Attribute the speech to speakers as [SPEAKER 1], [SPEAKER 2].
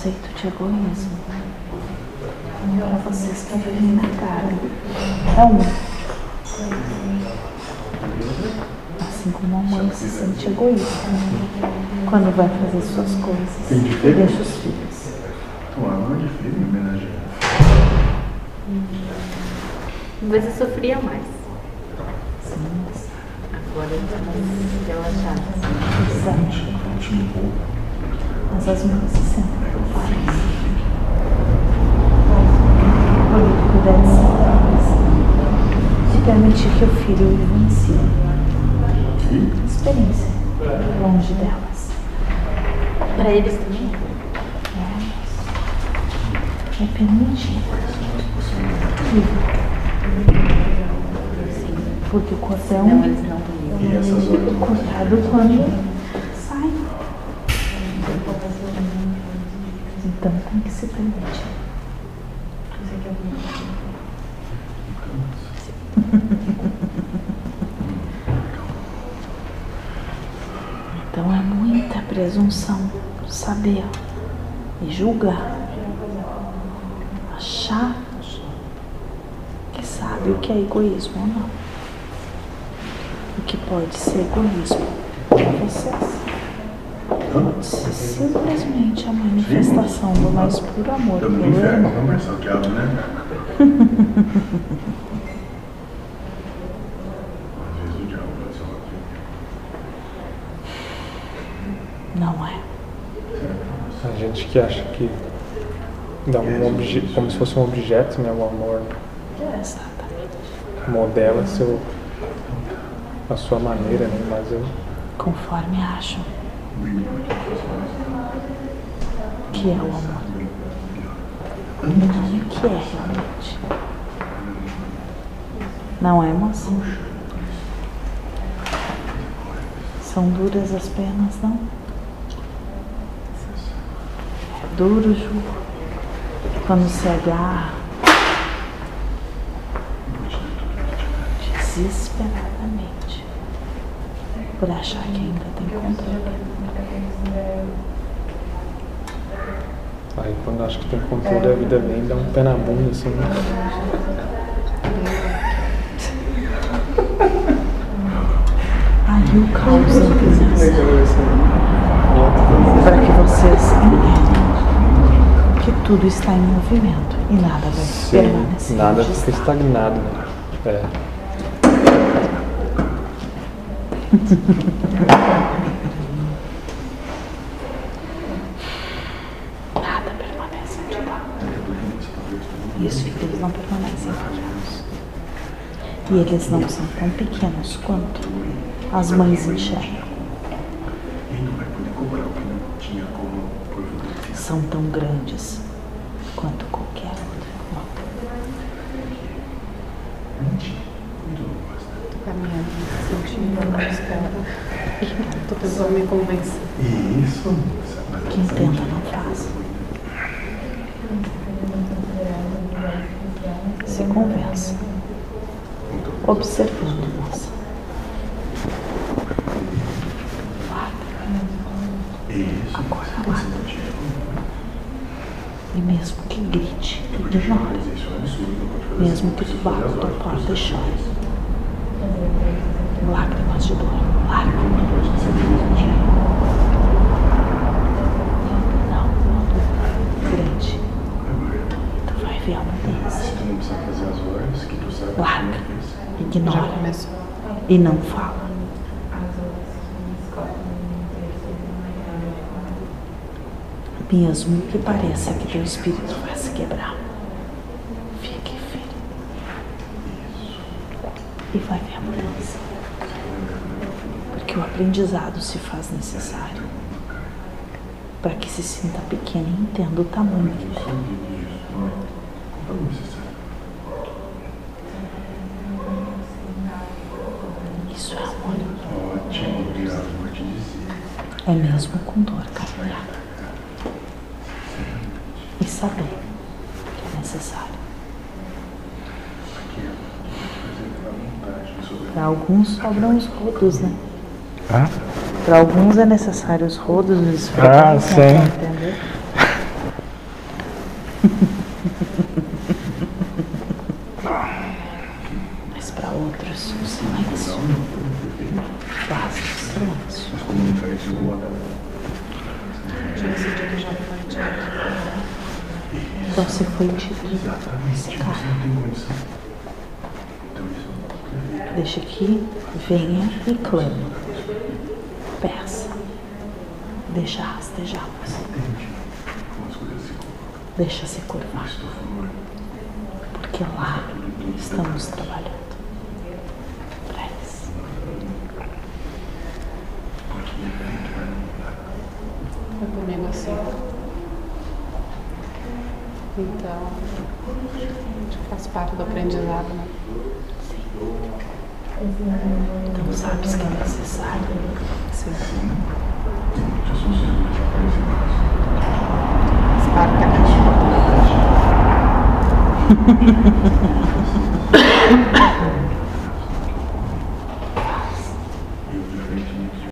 [SPEAKER 1] conceito de egoísmo. Para vocês que na carne. É um. Assim como a mãe se sente egoísta quando vai fazer suas coisas e deixa os filhos.
[SPEAKER 2] Mãe de filho homenagear.
[SPEAKER 3] Mas eu sofria mais.
[SPEAKER 1] Sim,
[SPEAKER 3] Agora eu tô mais relaxada.
[SPEAKER 1] exato.
[SPEAKER 2] Último pouco.
[SPEAKER 1] Mas as mães se sentem culpadas. Por cuidar de si permitir que o filho vivencie.
[SPEAKER 2] E
[SPEAKER 1] Experiência longe delas.
[SPEAKER 3] Pra eles também?
[SPEAKER 1] É permitir. Viva. Porque o cordão
[SPEAKER 3] Não, eles não
[SPEAKER 2] essas
[SPEAKER 1] é cortado quando Então tem que se permitir. Então é muita presunção saber e julgar, achar que sabe o que é egoísmo ou não. O que pode ser egoísmo para vocês simplesmente a manifestação do mais puro amor
[SPEAKER 2] Estamos no
[SPEAKER 1] pelo
[SPEAKER 2] inferno,
[SPEAKER 1] irmão.
[SPEAKER 2] não, aula, né? Às vezes o diabo pode ser uma
[SPEAKER 1] Não é.
[SPEAKER 4] A gente que acha que dá um obje, como se fosse um objeto, né? O amor modela seu, a sua maneira, né? Mas eu,
[SPEAKER 1] Conforme acham que é o amor. O que é realmente. Não é, moça? São duras as penas, não? É duro, Ju. Quando se agarra desesperadamente por achar que ainda tem controle.
[SPEAKER 4] aí quando acho que tem controle, a vida vem e dá um pé na bunda, assim. né?
[SPEAKER 1] Aí o caos. Para que vocês entendam que tudo está em movimento e nada vai permanecer.
[SPEAKER 4] nada fica estagnado, né? É.
[SPEAKER 1] Nada permanece está. E os filhos não permanecem parados. E eles não são tão pequenos quanto as mães enxergam. São tão grandes
[SPEAKER 3] Tô pessoa me convence.
[SPEAKER 2] E isso, mas
[SPEAKER 1] Quem tenta não faz. Se convença. Observando, moça.
[SPEAKER 2] isso,
[SPEAKER 1] Agora lá. E mesmo que grite, ignora.
[SPEAKER 2] isso é um fazer
[SPEAKER 1] Mesmo que tu bata a tua porta e chore. Lágrimas de dor, lágrimas. Não, grande. Tu vai ver a mudança.
[SPEAKER 2] Se tu não precisa fazer as horas que tu sabe
[SPEAKER 1] Larga,
[SPEAKER 2] não fez.
[SPEAKER 1] ignora
[SPEAKER 3] começou.
[SPEAKER 1] e não fala. Mesmo que pareça que teu espírito vai se quebrar, fique firme. E vai ver a mudança. Porque o aprendizado se faz necessário para que se sinta pequeno e entenda o tamanho que tem. Isso é amor.
[SPEAKER 2] Ótimo, obrigado por te dizer.
[SPEAKER 1] É mesmo com dor caminhar. E saber que é necessário. Para alguns sobram os rodos, né?
[SPEAKER 4] Ah?
[SPEAKER 1] Para alguns é necessário os rodos, os
[SPEAKER 4] Ah, sim.
[SPEAKER 1] né? Pra entender. Mas para outros, o silêncio. Basta o silêncio.
[SPEAKER 2] Mas comunicar isso com a
[SPEAKER 3] Já decidido já foi direto.
[SPEAKER 1] Então você foi indivíduo. Esse
[SPEAKER 2] Você
[SPEAKER 1] cara. Deixa que venha e clame. Peça. Deixa
[SPEAKER 2] colocam.
[SPEAKER 1] Deixa se curvar. Porque lá estamos trabalhando.
[SPEAKER 3] Assim. Então, acho que faz parte do aprendizado, né?
[SPEAKER 1] Então sabes que é necessário.
[SPEAKER 3] Sim.
[SPEAKER 2] Aparecer mais.
[SPEAKER 3] Faz parte da caixinha.